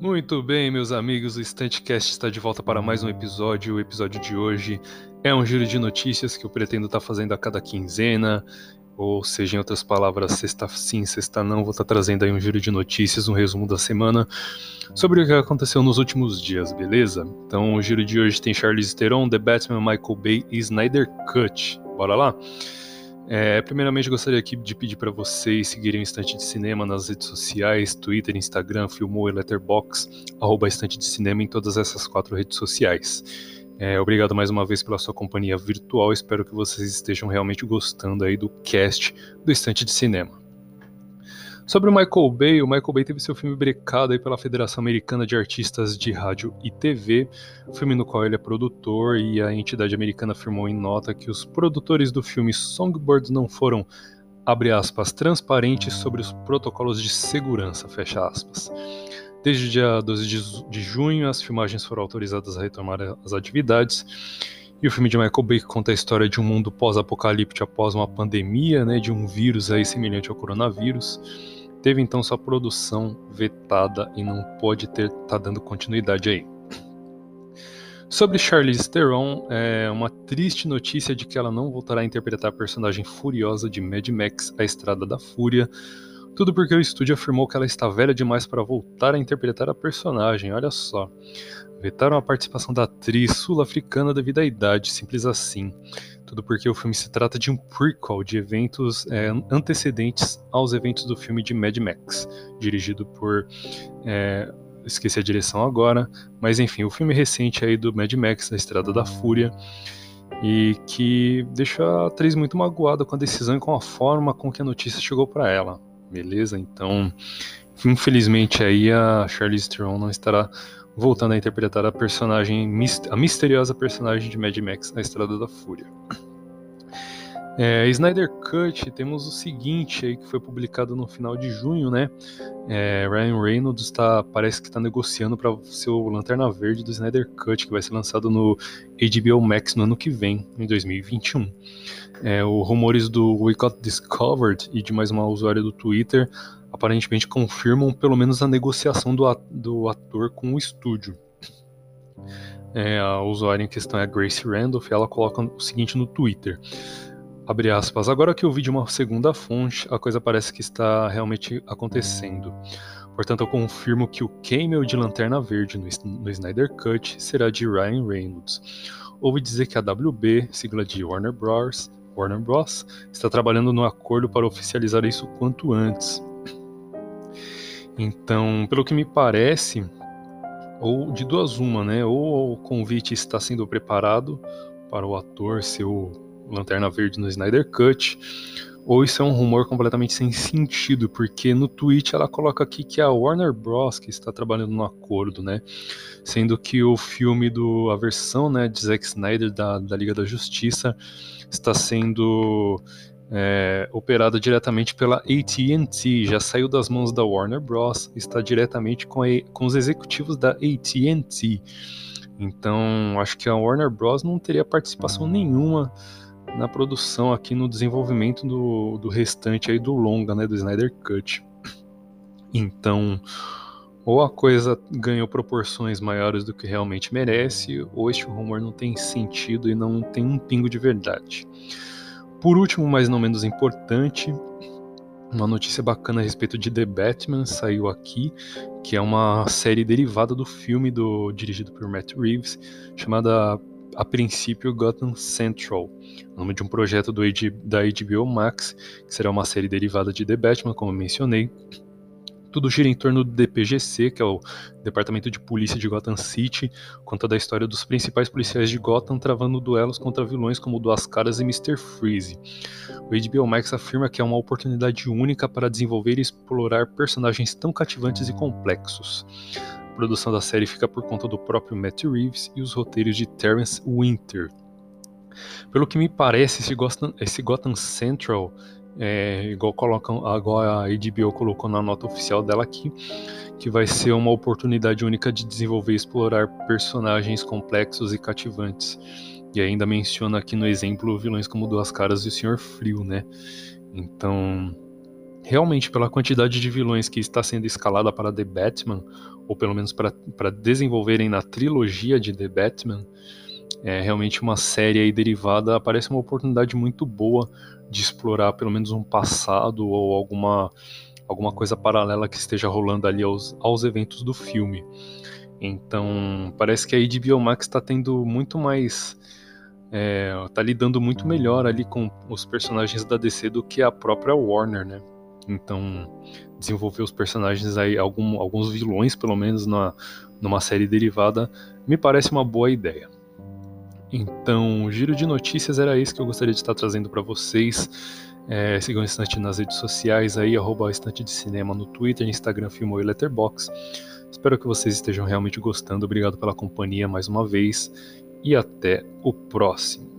Muito bem, meus amigos, o Stantcast está de volta para mais um episódio. O episódio de hoje é um giro de notícias que eu pretendo estar fazendo a cada quinzena, ou seja, em outras palavras, sexta sim, sexta não, vou estar trazendo aí um giro de notícias, um resumo da semana sobre o que aconteceu nos últimos dias, beleza? Então, o giro de hoje tem Charlize Theron, The Batman, Michael Bay e Snyder Cut. Bora lá? É, primeiramente, gostaria aqui de pedir para vocês seguirem o Estante de Cinema nas redes sociais, Twitter, Instagram, Filmou e Letterboxd, arroba Estante de Cinema em todas essas quatro redes sociais. É, obrigado mais uma vez pela sua companhia virtual, espero que vocês estejam realmente gostando aí do cast do Estante de Cinema. Sobre o Michael Bay, o Michael Bay teve seu filme brecado aí pela Federação Americana de Artistas de Rádio e TV, filme no qual ele é produtor e a entidade americana afirmou em nota que os produtores do filme Songbird não foram, abre aspas, transparentes sobre os protocolos de segurança, fecha aspas. Desde o dia 12 de junho, as filmagens foram autorizadas a retomar as atividades. E o filme de Michael Bay conta a história de um mundo pós-apocalíptico após uma pandemia, né, de um vírus aí semelhante ao coronavírus teve então sua produção vetada e não pode ter tá dando continuidade aí. Sobre Charlize Theron, é uma triste notícia de que ela não voltará a interpretar a personagem furiosa de Mad Max, A Estrada da Fúria, tudo porque o estúdio afirmou que ela está velha demais para voltar a interpretar a personagem, olha só. Vetaram a participação da atriz sul-africana devido à idade, simples assim. Tudo porque o filme se trata de um prequel de eventos é, antecedentes aos eventos do filme de Mad Max, dirigido por. É, esqueci a direção agora, mas enfim, o filme recente aí do Mad Max, A Estrada da Fúria, e que deixa a atriz muito magoada com a decisão e com a forma com que a notícia chegou para ela, beleza? Então, infelizmente aí a Charlize Theron não estará voltando a interpretar a personagem, a misteriosa personagem de Mad Max na Estrada da Fúria. É, Snyder Cut, temos o seguinte aí que foi publicado no final de junho, né? É, Ryan Reynolds tá, parece que está negociando para ser o Lanterna Verde do Snyder Cut, que vai ser lançado no HBO Max no ano que vem, em 2021. É, os rumores do We Got Discovered e de mais uma usuária do Twitter aparentemente confirmam pelo menos a negociação do, do ator com o estúdio. É, a usuária em questão é a Grace Randolph e ela coloca o seguinte no Twitter. Abre aspas, agora que eu vi de uma segunda fonte, a coisa parece que está realmente acontecendo. Portanto, eu confirmo que o cameo de Lanterna Verde no, no Snyder Cut será de Ryan Reynolds. Ouvi dizer que a WB, sigla de Warner Bros., Warner Bros., está trabalhando no acordo para oficializar isso quanto antes. Então, pelo que me parece, ou de duas uma, né? Ou o convite está sendo preparado para o ator ser o Lanterna Verde no Snyder Cut, ou isso é um rumor completamente sem sentido, porque no tweet ela coloca aqui que é a Warner Bros. que está trabalhando no acordo, né? Sendo que o filme do. a versão né, de Zack Snyder da, da Liga da Justiça está sendo é, operada diretamente pela AT&T, já saiu das mãos da Warner Bros, está diretamente com, a, com os executivos da AT&T. Então, acho que a Warner Bros não teria participação nenhuma na produção aqui no desenvolvimento do, do restante aí do longa, né, do Snyder Cut. Então, ou a coisa ganhou proporções maiores do que realmente merece, ou este rumor não tem sentido e não tem um pingo de verdade. Por último, mas não menos importante, uma notícia bacana a respeito de The Batman saiu aqui, que é uma série derivada do filme do dirigido por Matt Reeves, chamada a princípio Gotham Central, nome de um projeto do, da HBO Max, que será uma série derivada de The Batman, como mencionei, tudo gira em torno do DPGC, que é o Departamento de Polícia de Gotham City, conta da história dos principais policiais de Gotham travando duelos contra vilões como Duas Caras e Mr. Freeze. O HBO Max afirma que é uma oportunidade única para desenvolver e explorar personagens tão cativantes e complexos. A produção da série fica por conta do próprio Matt Reeves e os roteiros de Terence Winter. Pelo que me parece, esse Gotham, esse Gotham Central é, igual colocam agora a HBO colocou na nota oficial dela aqui, que vai ser uma oportunidade única de desenvolver e explorar personagens complexos e cativantes. E ainda menciona aqui no exemplo vilões como Duas Caras e o Senhor Frio, né? Então, realmente, pela quantidade de vilões que está sendo escalada para The Batman, ou pelo menos para desenvolverem na trilogia de The Batman, é realmente uma série aí derivada parece uma oportunidade muito boa de explorar pelo menos um passado ou alguma, alguma coisa paralela que esteja rolando ali aos, aos eventos do filme. Então, parece que a HBO Max está tendo muito mais. É, tá lidando muito melhor ali com os personagens da DC do que a própria Warner, né? Então, desenvolver os personagens aí, algum, alguns vilões, pelo menos, na, numa série derivada, me parece uma boa ideia. Então, o giro de notícias era isso que eu gostaria de estar trazendo para vocês. É, sigam o Estante nas redes sociais aí, arroba Estante de Cinema no Twitter, Instagram, Filmou e Letterboxd. Espero que vocês estejam realmente gostando. Obrigado pela companhia mais uma vez e até o próximo.